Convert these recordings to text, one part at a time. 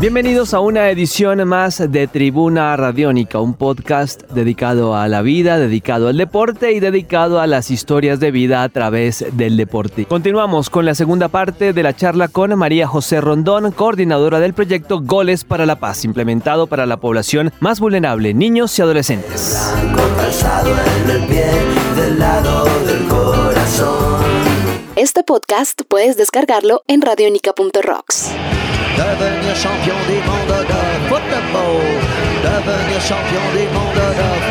Bienvenidos a una edición más de Tribuna Radiónica, un podcast dedicado a la vida, dedicado al deporte y dedicado a las historias de vida a través del deporte. Continuamos con la segunda parte de la charla con María José Rondón, coordinadora del proyecto Goles para la Paz, implementado para la población más vulnerable, niños y adolescentes. Este podcast puedes descargarlo en radionica.rocks. Devenir champion champion du monde de football.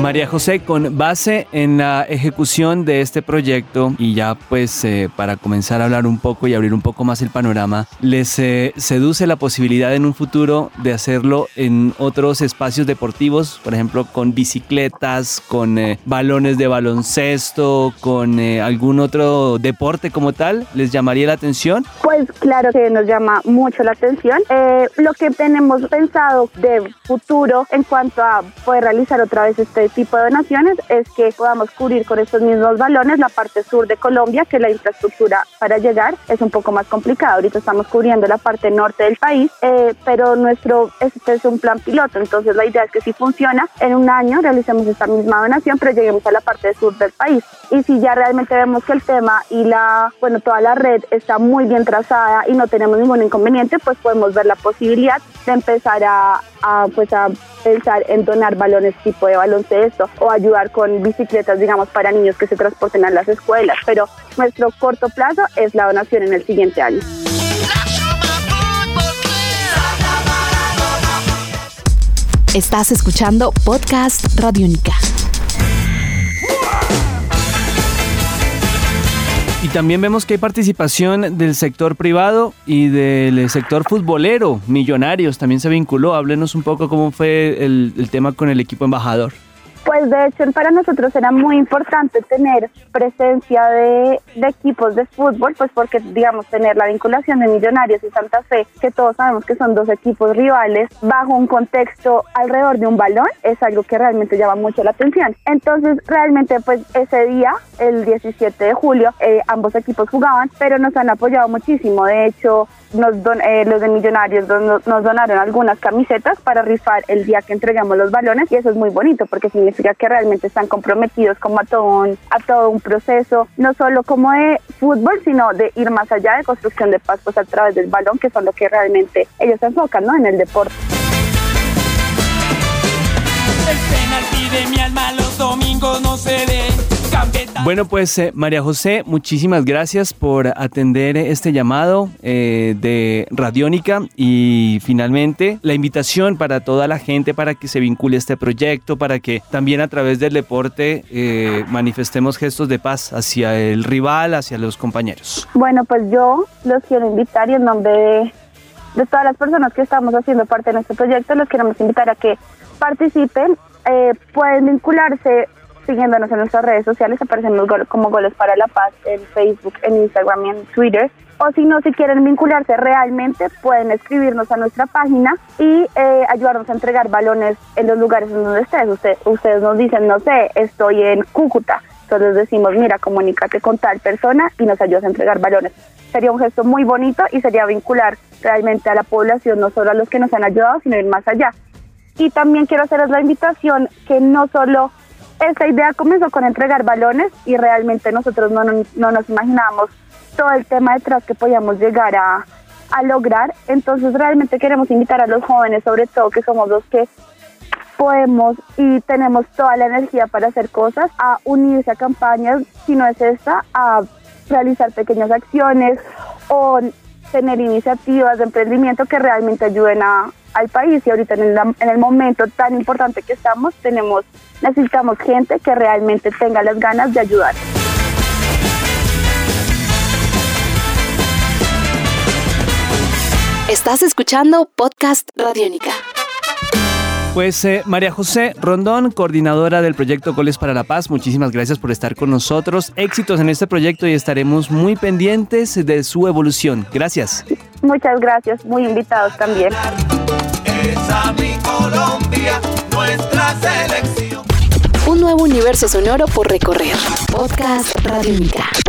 María José, con base en la ejecución de este proyecto y ya pues eh, para comenzar a hablar un poco y abrir un poco más el panorama, ¿les eh, seduce la posibilidad en un futuro de hacerlo en otros espacios deportivos, por ejemplo con bicicletas, con eh, balones de baloncesto, con eh, algún otro deporte como tal? ¿Les llamaría la atención? Pues claro que nos llama mucho la atención. Eh, lo que tenemos pensado de futuro en cuanto a poder realizar otra vez este tipo de donaciones es que podamos cubrir con estos mismos balones la parte sur de Colombia, que la infraestructura para llegar es un poco más complicada. Ahorita estamos cubriendo la parte norte del país, eh, pero nuestro este es un plan piloto, entonces la idea es que si funciona, en un año realicemos esta misma donación, pero lleguemos a la parte sur del país. Y si ya realmente vemos que el tema y la, bueno, toda la red está muy bien trazada y no tenemos ningún inconveniente, pues podemos ver la posibilidad de empezar a, a, pues a pensar en donar balones tipo de baloncesto o ayudar con bicicletas, digamos, para niños que se transporten a las escuelas. Pero nuestro corto plazo es la donación en el siguiente año. Estás escuchando Podcast Radiónica. Y también vemos que hay participación del sector privado y del sector futbolero, Millonarios, también se vinculó. Háblenos un poco cómo fue el, el tema con el equipo embajador. Pues de hecho para nosotros era muy importante tener presencia de, de, equipos de fútbol, pues porque digamos tener la vinculación de Millonarios y Santa Fe, que todos sabemos que son dos equipos rivales, bajo un contexto alrededor de un balón, es algo que realmente llama mucho la atención. Entonces realmente pues ese día, el 17 de julio, eh, ambos equipos jugaban, pero nos han apoyado muchísimo. De hecho, nos don, eh, los de Millonarios nos, nos donaron algunas camisetas para rifar el día que entregamos los balones y eso es muy bonito porque significa que realmente están comprometidos como a todo un, a todo un proceso, no solo como de fútbol, sino de ir más allá de construcción de paz pues, a través del balón, que son lo que realmente ellos se enfocan en el deporte. El penalti de mi alma los domingos no se. Bueno, pues eh, María José, muchísimas gracias por atender este llamado eh, de Radiónica y finalmente la invitación para toda la gente para que se vincule a este proyecto, para que también a través del deporte eh, manifestemos gestos de paz hacia el rival, hacia los compañeros. Bueno, pues yo los quiero invitar y en nombre de, de todas las personas que estamos haciendo parte de nuestro proyecto, los queremos invitar a que participen, eh, pueden vincularse siguiéndonos en nuestras redes sociales, aparecemos como Goles para la Paz en Facebook, en Instagram y en Twitter. O si no, si quieren vincularse realmente, pueden escribirnos a nuestra página y eh, ayudarnos a entregar balones en los lugares en donde estés. Usted, ustedes nos dicen, no sé, estoy en Cúcuta. Entonces decimos, mira, comunícate con tal persona y nos ayudas a entregar balones. Sería un gesto muy bonito y sería vincular realmente a la población, no solo a los que nos han ayudado, sino ir más allá. Y también quiero hacerles la invitación que no solo esta idea comenzó con entregar balones y realmente nosotros no, no, no nos imaginábamos todo el tema detrás que podíamos llegar a, a, lograr. Entonces realmente queremos invitar a los jóvenes, sobre todo que somos los que podemos y tenemos toda la energía para hacer cosas, a unirse a campañas, si no es esta, a realizar pequeñas acciones o tener iniciativas de emprendimiento que realmente ayuden a, al país y ahorita en el, en el, momento tan importante que estamos tenemos necesitamos gente que realmente tenga las ganas de ayudar. Estás escuchando Podcast Radiónica. Pues eh, María José Rondón, coordinadora del proyecto Goles para la Paz, muchísimas gracias por estar con nosotros. Éxitos en este proyecto y estaremos muy pendientes de su evolución. Gracias. Muchas gracias, muy invitados también. Universo sonoro por recorrer. Podcast Radio Mica.